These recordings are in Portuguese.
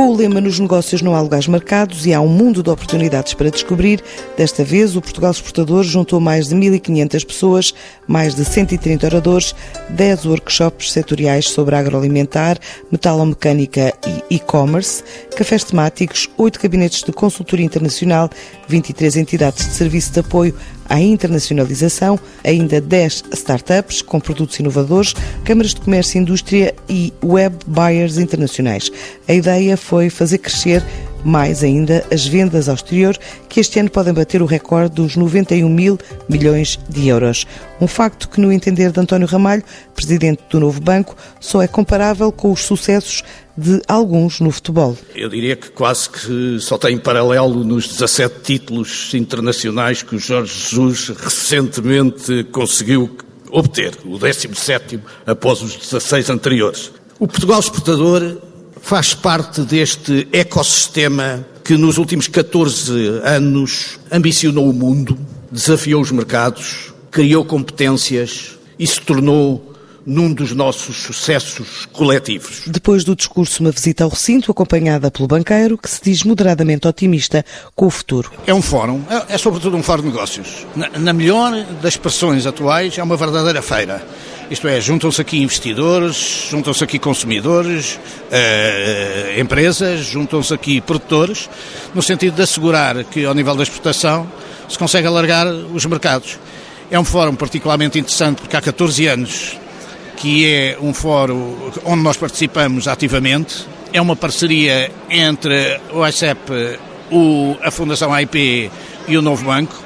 Com o lema Nos negócios não há lugares marcados e há um mundo de oportunidades para descobrir, desta vez o Portugal Exportador juntou mais de 1.500 pessoas, mais de 130 oradores, 10 workshops setoriais sobre agroalimentar, metalomecânica e e-commerce, cafés temáticos, 8 gabinetes de consultoria internacional, 23 entidades de serviço de apoio à internacionalização, ainda 10 startups com produtos inovadores, câmaras de comércio e indústria e web buyers internacionais. A ideia foi fazer crescer mais ainda as vendas ao exterior, que este ano podem bater o recorde dos 91 mil milhões de euros. Um facto que, no entender de António Ramalho, presidente do novo banco, só é comparável com os sucessos de alguns no futebol. Eu diria que quase que só tem paralelo nos 17 títulos internacionais que o Jorge Jesus recentemente conseguiu obter, o 17 após os 16 anteriores. O Portugal exportador faz parte deste ecossistema que nos últimos 14 anos ambicionou o mundo, desafiou os mercados, criou competências e se tornou num dos nossos sucessos coletivos. Depois do discurso, uma visita ao recinto acompanhada pelo banqueiro, que se diz moderadamente otimista com o futuro. É um fórum, é, é sobretudo um fórum de negócios. Na, na melhor das expressões atuais, é uma verdadeira feira. Isto é, juntam-se aqui investidores, juntam-se aqui consumidores, eh, empresas, juntam-se aqui produtores, no sentido de assegurar que, ao nível da exportação, se consegue alargar os mercados. É um fórum particularmente interessante porque há 14 anos que é um fórum onde nós participamos ativamente. É uma parceria entre o ICEP, o, a Fundação AIP e o Novo Banco,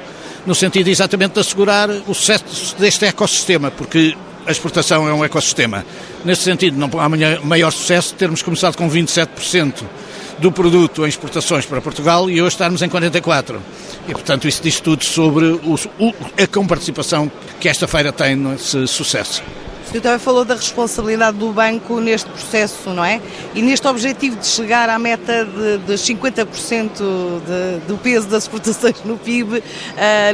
no sentido exatamente de assegurar o sucesso deste ecossistema, porque a exportação é um ecossistema. Nesse sentido, não há maior sucesso termos começado com 27% do produto em exportações para Portugal e hoje estarmos em 44%. E, portanto, isso diz tudo sobre o, a comparticipação que esta feira tem nesse sucesso. Senhor também falou da responsabilidade do banco neste processo, não é? E neste objetivo de chegar à meta de, de 50% de, do peso das exportações no PIB uh,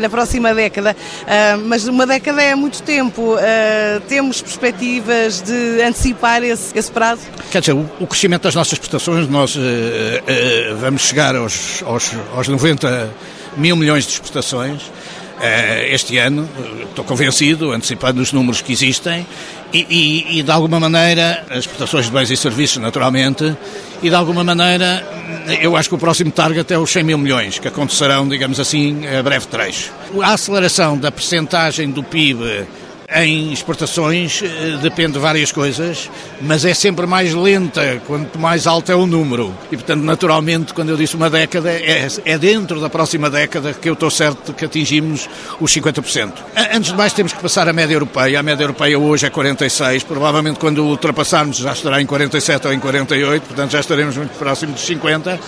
na próxima década. Uh, mas uma década é muito tempo. Uh, temos perspectivas de antecipar esse, esse prazo? Quer dizer, o, o, crescimento das nossas exportações, nós vamos chegar aos, aos, aos 90 mil milhões de exportações. Eh, este ano, estou convencido, antecipando os números que existem, e, e, e, de alguma maneira, as exportações de bens e serviços, naturalmente, e de alguma maneira, eu acho que o próximo target é os 100 mil milhões, que acontecerão, digamos assim, a breve trecho. A aceleração da percentagem do PIB em exportações eh, depende de várias coisas, mas é sempre mais lenta quanto mais alto é o número. E, portanto, naturalmente, quando eu disse uma década, é, é dentro da próxima década que eu estou certo que atingimos os 50%. Antes de mais, temos que passar a média europeia. A média europeia hoje é 46, provavelmente quando ultrapassarmos já estará em 47 ou em 48, portanto já estaremos muito próximo dos 50.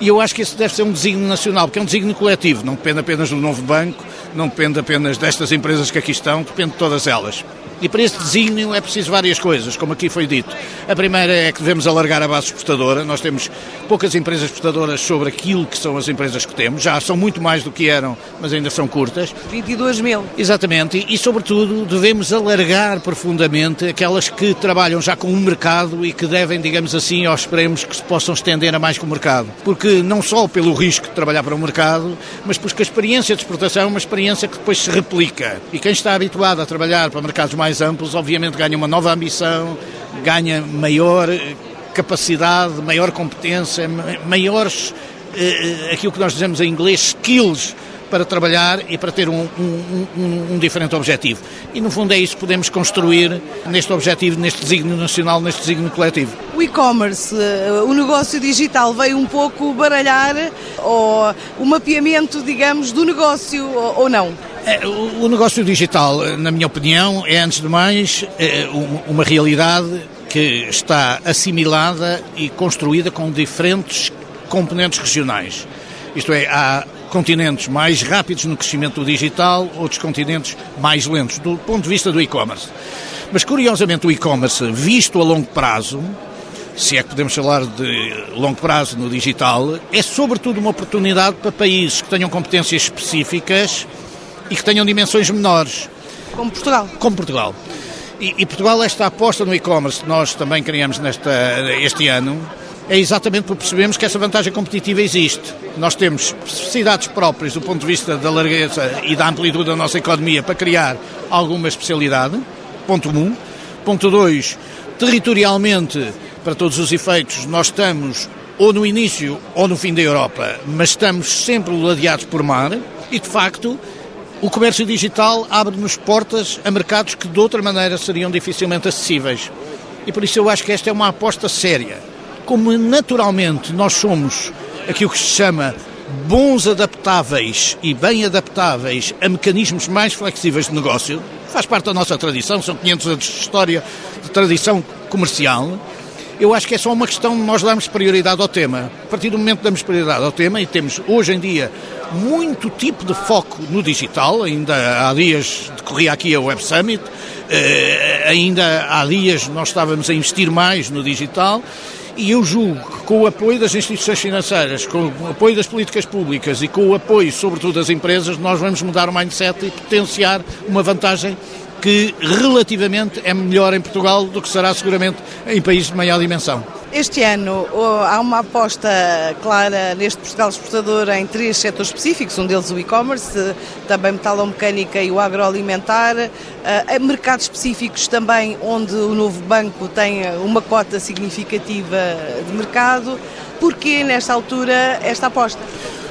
E eu acho que esse deve ser um desígnio nacional, porque é um desígnio coletivo, não depende apenas do novo banco, não depende apenas destas empresas que aqui estão, depende de todas elas. E para esse desígnio é preciso várias coisas, como aqui foi dito. A primeira é que devemos alargar a base exportadora. Nós temos poucas empresas exportadoras sobre aquilo que são as empresas que temos. Já são muito mais do que eram, mas ainda são curtas. 22 mil. Exatamente. E, sobretudo, devemos alargar profundamente aquelas que trabalham já com o mercado e que devem, digamos assim, aos esperemos que se possam estender a mais com o mercado. Porque não só pelo risco de trabalhar para o mercado, mas porque a experiência de exportação é uma experiência que depois se replica. E quem está habituado a trabalhar para mercados mais amplos, obviamente ganha uma nova ambição, ganha maior capacidade, maior competência, maiores, eh, eh, aquilo que nós dizemos em inglês, skills para trabalhar e para ter um, um, um, um, diferente objetivo. E no fundo é isso que podemos construir neste objetivo, neste desígnio nacional, neste desígnio coletivo. O e-commerce, eh, o negócio digital veio um pouco baralhar ou o mapeamento, digamos, do negócio ou não? É, o negócio digital, na minha opinião, é antes de mais é, uma realidade que está assimilada e construída com diferentes componentes regionais. Isto é, há continentes mais rápidos no crescimento do digital, outros continentes mais lentos, do ponto de vista do e-commerce. Mas, curiosamente, o e-commerce, visto a longo prazo, se é que podemos falar de longo prazo no digital, é sobretudo uma oportunidade para países que tenham competências específicas e que tenham dimensões menores. Como Portugal. Como Portugal. E, e Portugal, esta aposta no e-commerce que nós também criamos nesta, este ano, é exatamente porque percebemos que essa vantagem competitiva existe. Nós temos especificidades próprias do ponto de vista da largueza e da amplitude da nossa economia para criar alguma especialidade, ponto 1. Um. Ponto 2, territorialmente, para todos os efeitos, nós estamos ou no início ou no fim da Europa, mas estamos sempre ladeados por mar e, de facto, o comércio digital abre-nos portas a mercados que de outra maneira seriam dificilmente acessíveis. E por isso eu acho que esta é uma aposta séria. Como naturalmente nós somos aquilo que se chama bons adaptáveis e bem adaptáveis a mecanismos mais flexíveis de negócio, faz parte da nossa tradição, são 500 anos de história de tradição comercial, eu acho que é só uma questão de nós darmos prioridade ao tema. A partir do momento que damos prioridade ao tema, e temos hoje em dia muito tipo de foco no digital, ainda há dias decorria aqui a Web Summit, eh, ainda há dias nós estávamos a investir mais no digital, e eu julgo que com o apoio das instituições financeiras, com o apoio das políticas públicas e com o apoio, sobretudo, das empresas, nós vamos mudar o mindset e potenciar uma vantagem que relativamente é melhor em Portugal do que será seguramente em países de maior dimensão. Este ano há uma aposta clara neste Portugal exportador em três setores específicos, um deles o e-commerce, também metalomecânica e o agroalimentar, eh, mercados específicos também onde o novo banco tem uma cota significativa de mercado. Porquê, nesta altura, esta aposta?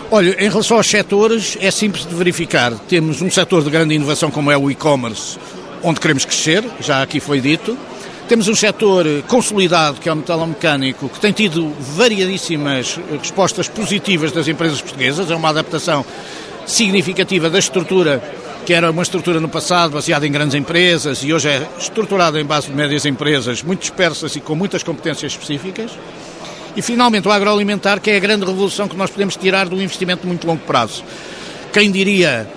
Olha, em relação aos setores, é simples de verificar. Temos um setor de grande inovação como é o e-commerce, onde queremos crescer, já aqui foi dito. Temos um setor consolidado, que é o metalomecânico, que tem tido variadíssimas respostas positivas das empresas portuguesas. É uma adaptação significativa da estrutura, que era uma estrutura no passado baseada em grandes empresas e hoje é estruturada em base de médias empresas, muito dispersas e com muitas competências específicas. E finalmente o agroalimentar, que é a grande revolução que nós podemos tirar do investimento de muito longo prazo. Quem diria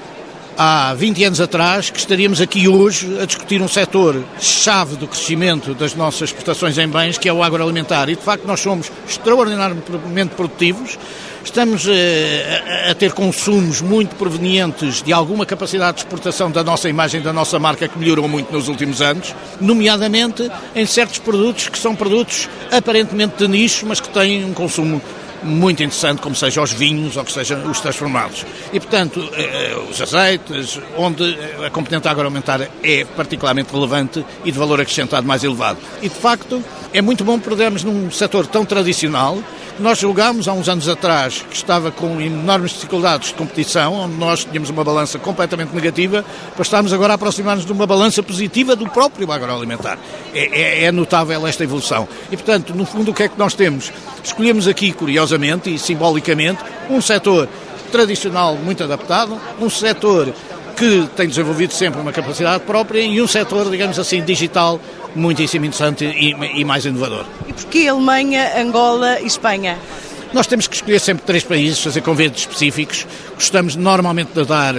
há 20 anos atrás que estaríamos aqui hoje a discutir um setor chave do crescimento das nossas exportações em bens, que é o agroalimentar. E de facto nós somos extraordinariamente produtivos, estamos eh, a, a ter consumos muito provenientes de alguma capacidade de exportação da nossa imagem, da nossa marca, que melhorou muito nos últimos anos, nomeadamente em certos produtos que são produtos aparentemente de nicho, mas que têm um consumo muito interessante, como seja os vinhos ou que sejam os transformados. E, portanto, eh, eh, os azeites, onde a componente agroalimentar é particularmente relevante e de valor acrescentado mais elevado. E, de facto, é muito bom perdermos num setor tão tradicional nós julgámos há uns anos atrás que estava com enormes dificuldades de competição, onde nós tínhamos uma balança completamente negativa, para estarmos agora a aproximar-nos de uma balança positiva do próprio agroalimentar. É, é, é notável esta evolução. E, portanto, no fundo, o que é que nós temos? Escolhemos aqui, curiosamente e simbolicamente, um setor tradicional muito adaptado, um setor que tem desenvolvido sempre uma capacidade própria e um setor, digamos assim, digital muitíssimo interessante e, e mais inovador. E porquê Alemanha, Angola e Espanha? Nós temos que escolher sempre três países, fazer convites específicos. Gostamos normalmente de dar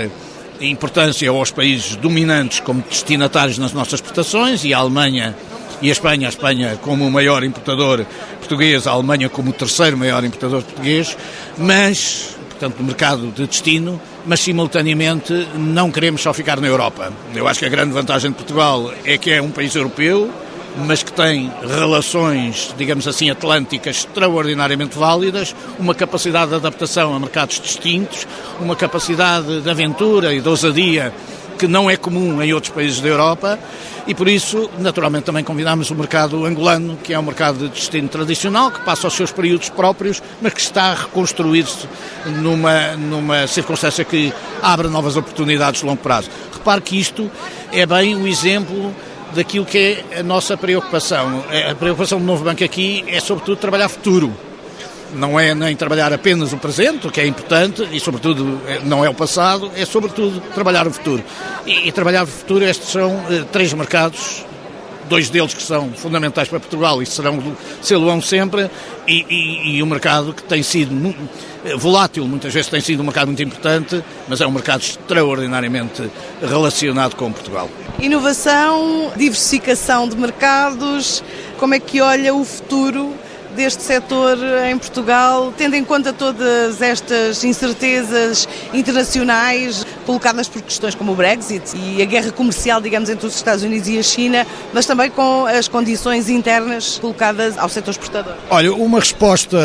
importância aos países dominantes como destinatários nas nossas exportações e a Alemanha e a Espanha, a Espanha como o maior importador português, a Alemanha como o terceiro maior importador português, mas, portanto, no mercado de destino, mas simultaneamente não queremos só ficar na Europa. Eu acho que a grande vantagem de Portugal é que é um país europeu, mas que tem relações, digamos assim, atlânticas extraordinariamente válidas, uma capacidade de adaptação a mercados distintos, uma capacidade de aventura e de ousadia que não é comum em outros países da Europa e por isso, naturalmente, também convidamos o mercado angolano, que é um mercado de destino tradicional, que passa os seus períodos próprios, mas que está a reconstruir-se numa, numa circunstância que abre novas oportunidades de longo prazo. Repare que isto é bem o exemplo daquilo que é a nossa preocupação. A preocupação do novo banco aqui é, sobretudo, trabalhar futuro não é nem trabalhar apenas o presente, o que é importante, e sobretudo é, não é o passado, é sobretudo trabalhar o futuro. E, e trabalhar o futuro, estes são uh, três mercados, dois deles que são fundamentais para Portugal e serão, sê-lo sempre, e, e, e um mercado que tem sido eh, volátil, muitas vezes tem sido um mercado muito importante, mas é um mercado extraordinariamente relacionado com Portugal. Inovação, diversificação de mercados, como é que olha o futuro deste setor em Portugal, tendo em conta todas estas incertezas internacionais? colocadas por questões como o Brexit e a guerra comercial, digamos, entre os Estados Unidos e a China, mas também com as condições internas colocadas ao setor exportador? Olha, uma resposta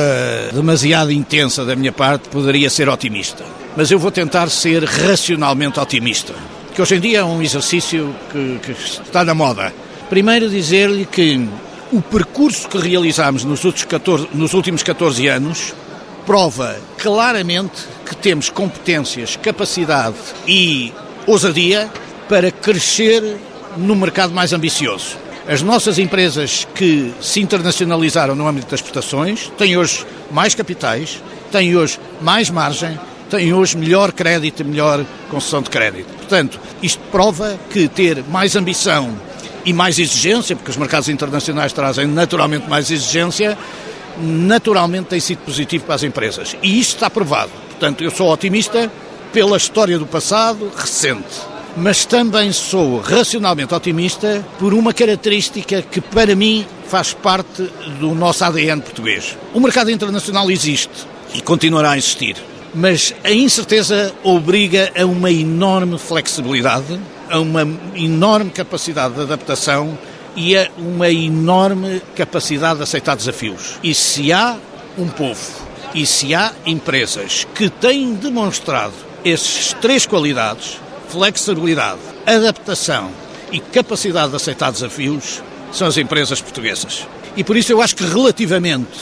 demasiado intensa da minha parte poderia ser otimista, mas eu vou tentar ser racionalmente otimista, que hoje em dia é um exercício que, que está na moda. Primeiro dizer-lhe que o percurso que realizámos nos, 14, nos últimos 14 anos prova claramente que temos competências, capacidade e ousadia para crescer no mercado mais ambicioso. As nossas empresas que se internacionalizaram no âmbito das exportações têm hoje mais capitais, têm hoje mais margem, têm hoje melhor crédito, melhor concessão de crédito. Portanto, isto prova que ter mais ambição e mais exigência, porque os mercados internacionais trazem naturalmente mais exigência, naturalmente tem sido positivo para as empresas. E isto está provado. Portanto, eu sou otimista pela história do passado recente. Mas também sou racionalmente otimista por uma característica que, para mim, faz parte do nosso ADN português. O mercado internacional existe e continuará a existir, mas a incerteza obriga a uma enorme flexibilidade, a uma enorme capacidade de adaptação e a uma enorme capacidade de aceitar desafios. E se há um povo e se há empresas que têm demonstrado essas três qualidades, flexibilidade, adaptação e capacidade de aceitar desafios, são as empresas portuguesas. E por isso eu acho que relativamente,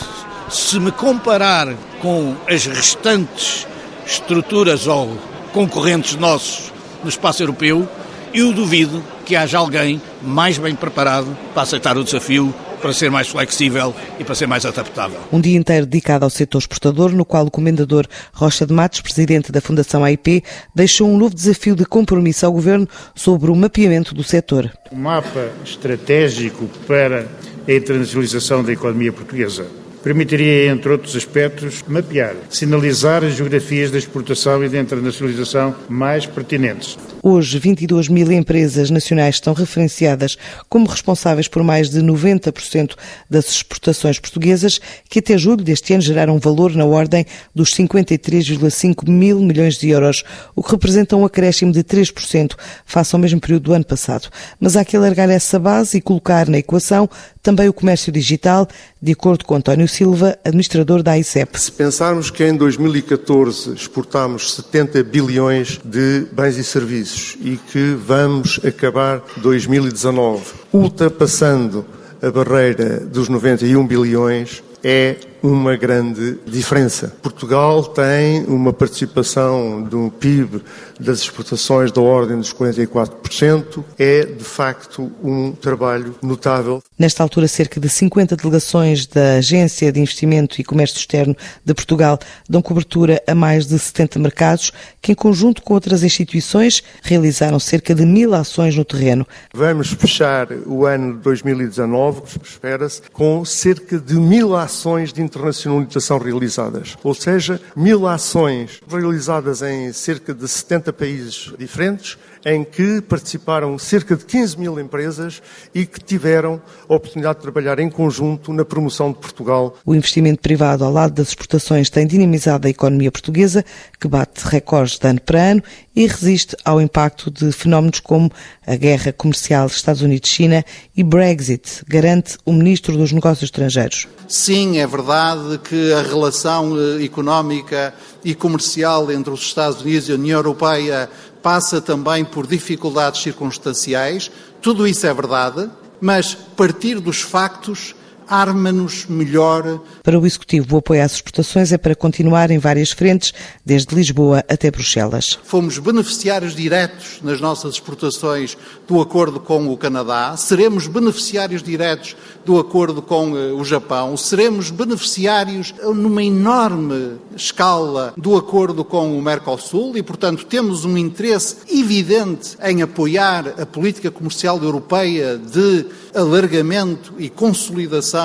se me comparar com as restantes estruturas ou concorrentes nossos no espaço europeu, eu duvido que haja alguém mais bem preparado para aceitar o desafio, para ser mais flexível e para ser mais adaptável. Um dia inteiro dedicado ao setor exportador, no qual o comendador Rocha de Matos, presidente da Fundação AIP, deixou um novo desafio de compromisso ao governo sobre o mapeamento do setor. Um mapa estratégico para a internacionalização da economia portuguesa permitiria, entre outros aspectos, mapear, sinalizar as geografias da exportação e da internacionalização mais pertinentes. Hoje, 22 mil empresas nacionais estão referenciadas como responsáveis por mais de 90% das exportações portuguesas, que até julho deste ano geraram um valor na ordem dos 53,5 mil milhões de euros, o que representa um acréscimo de 3% face ao mesmo período do ano passado. Mas há que alargar essa base e colocar na equação também o comércio digital, de acordo com António Silva, administrador da ICEP. Se pensarmos que em 2014 exportámos 70 bilhões de bens e serviços e que vamos acabar 2019 ultrapassando a barreira dos 91 bilhões, é uma grande diferença. Portugal tem uma participação do PIB das exportações da ordem dos 44%. É, de facto, um trabalho notável. Nesta altura, cerca de 50 delegações da Agência de Investimento e Comércio Externo de Portugal dão cobertura a mais de 70 mercados, que, em conjunto com outras instituições, realizaram cerca de mil ações no terreno. Vamos fechar o ano 2019, espera-se, com cerca de mil ações de internacionalização realizadas, ou seja, mil ações realizadas em cerca de 70 países diferentes, em que participaram cerca de 15 mil empresas e que tiveram a oportunidade de trabalhar em conjunto na promoção de Portugal. O investimento privado ao lado das exportações tem dinamizado a economia portuguesa, que bate recordes de ano para ano e resiste ao impacto de fenómenos como a guerra comercial Estados Unidos-China e Brexit, garante o Ministro dos Negócios Estrangeiros. Sim, é verdade que a relação eh, económica e comercial entre os Estados Unidos e a União Europeia passa também por dificuldades circunstanciais, tudo isso é verdade, mas partir dos factos arma-nos melhor. Para o Executivo, o apoio às exportações é para continuar em várias frentes, desde Lisboa até Bruxelas. Fomos beneficiários diretos nas nossas exportações do acordo com o Canadá, seremos beneficiários diretos do acordo com eh, o Japão, seremos beneficiários numa enorme escala do acordo com o Mercosul e, portanto, temos um interesse evidente em apoiar a política comercial europeia de alargamento e consolidação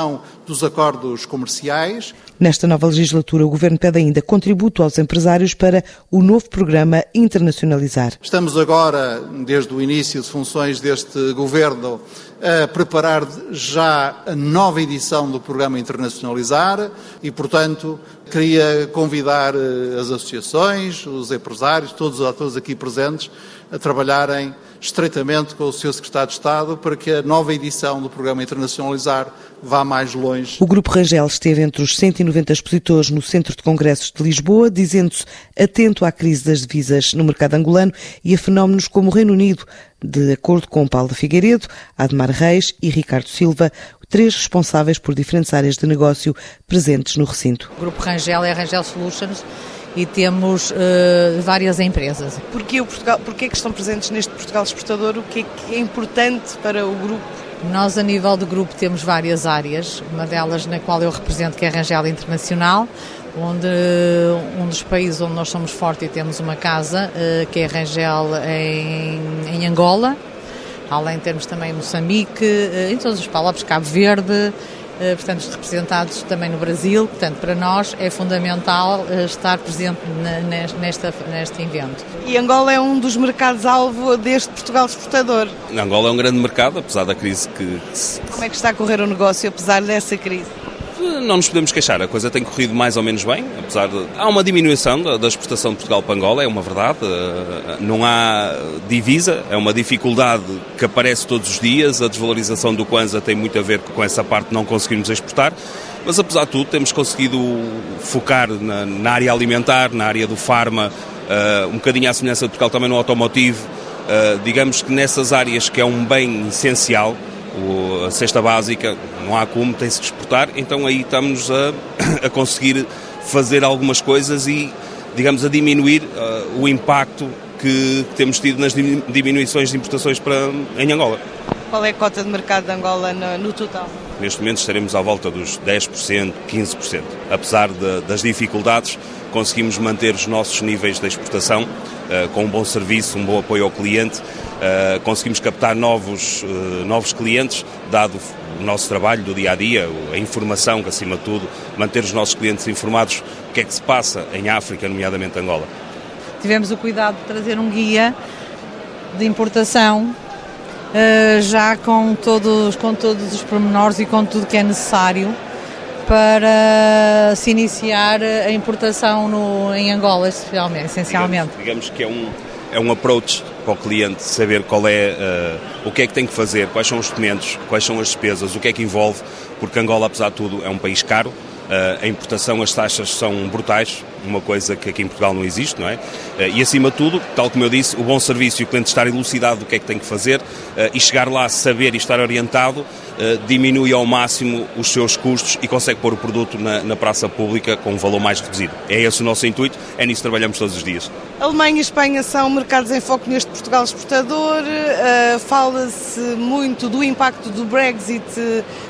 dos acordos comerciais. Nesta nova legislatura, o Governo pede ainda contributo aos empresários para o novo programa Internacionalizar. Estamos agora, desde o início de funções deste Governo, a preparar já a nova edição do programa Internacionalizar e, portanto, queria convidar eh, as associações, os empresários, todos os atores aqui presentes, a trabalharem estreitamente com o Sr. Secretário de Estado para que a nova edição do programa Internacionalizar vá mais longe. O Grupo Rangel esteve entre os 190 expositores no Centro de Congressos de Lisboa, dizendo-se atento à crise das divisas no mercado angolano e a fenómenos como o Reino Unido, de acordo com Paulo Figueiredo, Admar Reis e Ricardo Silva, três responsáveis por diferentes áreas de negócio presentes no recinto. O Grupo Rangel é a Rangel Solutions e temos uh, várias empresas. Porquê, o Portugal, porquê que estão presentes neste Portugal Exportador? O que é, que é importante para o grupo? Nós, a nível do grupo, temos várias áreas, uma delas na qual eu represento, que é a Rangel Internacional, onde um dos países onde nós somos fortes e temos uma casa, uh, que é a Rangel em, em Angola, além temos também Moçambique, uh, em todos os países, Cabo Verde, eh, portanto, representados também no Brasil. Portanto, para nós é fundamental eh, estar presente nesta, neste evento. E Angola é um dos mercados-alvo deste Portugal exportador. Angola é um grande mercado, apesar da crise que... Como é que está a correr o negócio, apesar dessa crise? Não nos podemos queixar, a coisa tem corrido mais ou menos bem, apesar de... Há uma diminuição da, exportação de Portugal para Angola, é uma verdade, eh, não há divisa, é uma dificuldade que aparece todos os dias, a desvalorização do Kwanza tem muito a ver com essa parte de não conseguirmos exportar, mas apesar de tudo temos conseguido focar na, na área alimentar, na área do farma, uh, um bocadinho à semelhança de Portugal também no automotivo, uh, digamos que nessas áreas que é um bem essencial, a cesta básica, não há como, tem-se que exportar, então aí estamos a, a, conseguir fazer algumas coisas e, digamos, a diminuir uh, o impacto que, que, temos tido nas diminuições de importações para, em Angola. Qual é a cota de mercado de Angola no, no total? Neste momento estaremos à volta dos 10%, 15%. Apesar de, das dificuldades, conseguimos manter os nossos níveis de exportação uh, com um bom serviço, um bom apoio ao cliente Uh, conseguimos captar novos, uh, novos clientes, dado o nosso trabalho do dia a dia, a informação, que acima de tudo, manter os nossos clientes informados o que é que se passa em África, nomeadamente Angola. Tivemos o cuidado de trazer um guia de importação, já com todos, com todos os pormenores e com tudo que é necessário para se iniciar a importação no, em Angola, essencialmente. Digamos, digamos que é um, é um approach para o cliente saber qual é uh, o que é que tem que fazer, quais são os documentos, quais são as despesas, o que é que envolve, porque Angola, apesar de tudo, é um país caro. Uh, a importação, as taxas são brutais, uma coisa que aqui em Portugal não existe, não é? Uh, e acima de tudo, tal como eu disse, o bom serviço e o cliente estar elucidado do que é que tem que fazer e chegar lá, saber e estar orientado, diminui ao máximo os seus custos e consegue pôr o produto na, na praça pública com um valor mais reduzido. É esse o nosso intuito, é nisso que trabalhamos todos os dias. Alemanha e Espanha são mercados em foco neste Portugal exportador. Fala-se muito do impacto do Brexit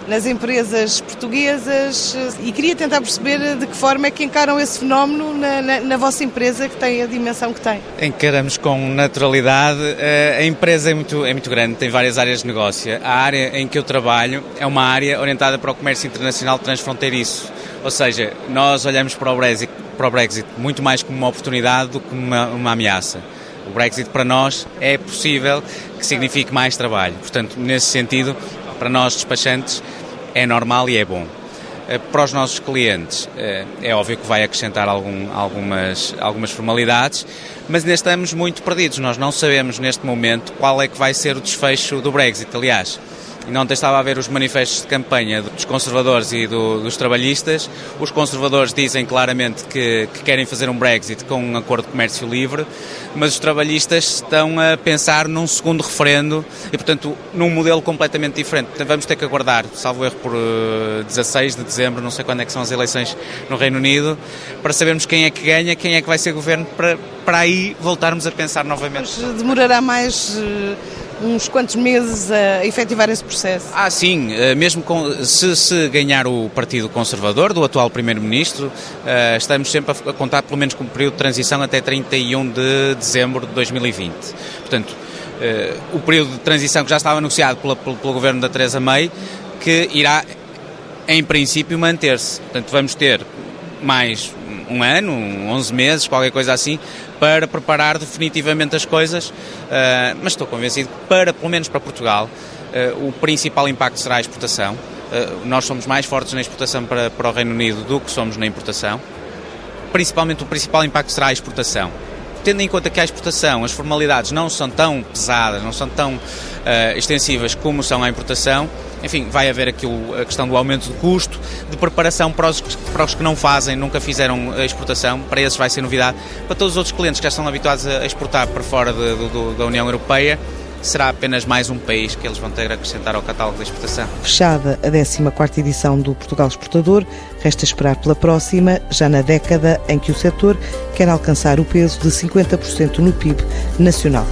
nas empresas portuguesas e queria tentar perceber de que forma é que encaram esse fenómeno na, na, na vossa empresa que tem a dimensão que tem. Encaramos com naturalidade. Uh, a empresa é muito, é muito grande, tem várias áreas de negócio. A área em que eu trabalho é uma área orientada para o comércio internacional transfronteiriço. Ou seja, nós olhamos para o Brexit para o Brexit muito mais como uma oportunidade do que uma, uma ameaça. O Brexit para nós é possível que signifique mais trabalho. Portanto, nesse sentido, para nós despachantes, é normal e é bom. Eh, para os nossos clientes, eh, é óbvio que vai acrescentar algum, algumas, algumas formalidades, mas ainda estamos muito perdidos. Nós não sabemos neste momento qual é que vai ser o desfecho do Brexit. Aliás, e ontem estava a ver os manifestos de campanha dos conservadores e do, dos trabalhistas. Os conservadores dizem claramente que, que, querem fazer um Brexit com um acordo de comércio livre, mas os trabalhistas estão a pensar num segundo referendo e, portanto, num modelo completamente diferente. Portanto, vamos ter que aguardar, salvo erro, por 16 eh, de dezembro, não sei quando é que são as eleições no Reino Unido, para sabermos quem é que ganha, quem é que vai ser governo, para, para aí voltarmos a pensar novamente. Mas demorará mais eh, uns quantos meses a efetivar esse processo? Ah, sim, eh, mesmo com, se, se ganhar o Partido Conservador, do atual Primeiro-Ministro, uh, estamos sempre a contar pelo menos com um período de transição até 31 de dezembro de 2020. Portanto, uh, o período de transição que já estava anunciado pela, pelo, pelo governo da Teresa May, que irá em princípio manter-se. Portanto, vamos ter mais um ano, 11 meses, qualquer coisa assim, para preparar definitivamente as coisas, uh, mas estou convencido que para, pelo menos para Portugal, uh, o principal impacto será a exportação. Uh, nós somos mais fortes na exportação para, para o Reino Unido do que somos na importação. Principalmente o principal impacto será a exportação tendo em conta que a exportação, as formalidades não são tão pesadas, não são tão uh, extensivas como são a importação, enfim, vai haver aqui a questão do aumento de custo, de preparação para os, para os que não fazem, nunca fizeram a exportação, para esses vai ser novidade. Para todos os outros clientes que já estão habituados a exportar para fora de, de, da União Europeia, será apenas mais um país que eles vão ter a acrescentar ao catálogo de exportação. Fechada a 14 edição do Portugal Exportador, resta esperar pela próxima, já na década em que o setor quer alcançar o peso de 50% no PIB nacional.